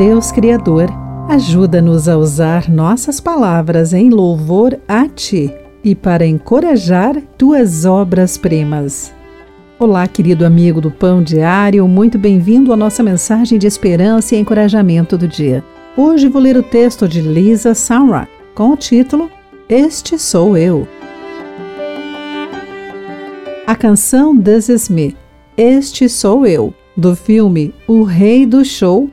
Deus Criador, ajuda-nos a usar nossas palavras em louvor a Ti e para encorajar Tuas obras-primas. Olá, querido amigo do Pão Diário, muito bem-vindo à nossa mensagem de esperança e encorajamento do dia. Hoje vou ler o texto de Lisa Samra com o título Este Sou Eu. A canção This Is Me, Este Sou Eu, do filme O Rei do Show,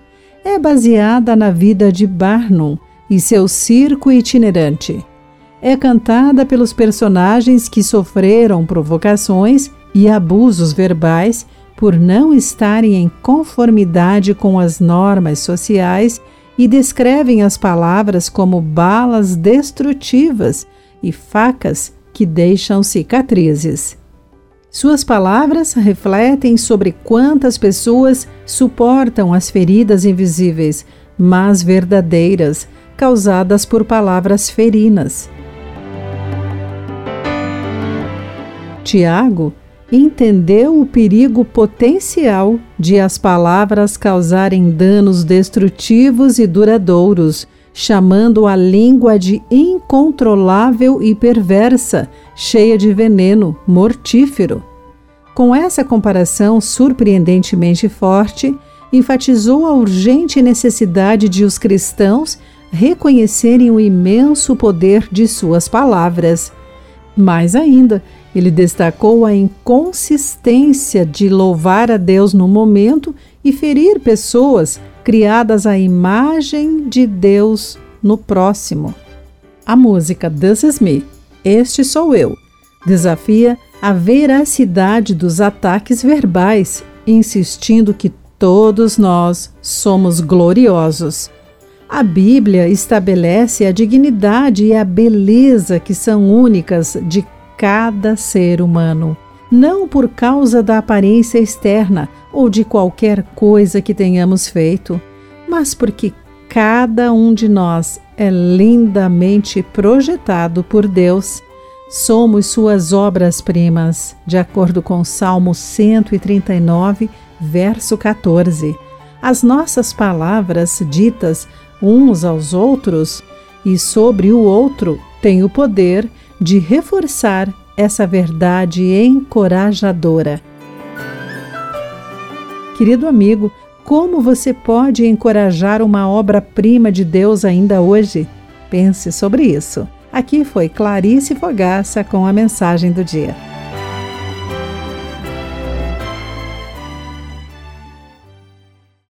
é baseada na vida de Barnum e seu circo itinerante. É cantada pelos personagens que sofreram provocações e abusos verbais por não estarem em conformidade com as normas sociais e descrevem as palavras como balas destrutivas e facas que deixam cicatrizes. Suas palavras refletem sobre quantas pessoas suportam as feridas invisíveis, mas verdadeiras, causadas por palavras ferinas. Tiago entendeu o perigo potencial de as palavras causarem danos destrutivos e duradouros chamando a língua de incontrolável e perversa, cheia de veneno, mortífero. Com essa comparação surpreendentemente forte, enfatizou a urgente necessidade de os cristãos reconhecerem o imenso poder de suas palavras. Mais ainda, ele destacou a inconsistência de louvar a Deus no momento e ferir pessoas criadas à imagem de Deus no próximo. A música This Is Me, Este Sou Eu, desafia a veracidade dos ataques verbais, insistindo que todos nós somos gloriosos. A Bíblia estabelece a dignidade e a beleza que são únicas de cada ser humano não por causa da aparência externa ou de qualquer coisa que tenhamos feito, mas porque cada um de nós é lindamente projetado por Deus. Somos suas obras-primas, de acordo com Salmo 139, verso 14. As nossas palavras ditas uns aos outros e sobre o outro têm o poder de reforçar essa verdade encorajadora. Querido amigo, como você pode encorajar uma obra-prima de Deus ainda hoje? Pense sobre isso. Aqui foi Clarice Fogaça com a mensagem do dia.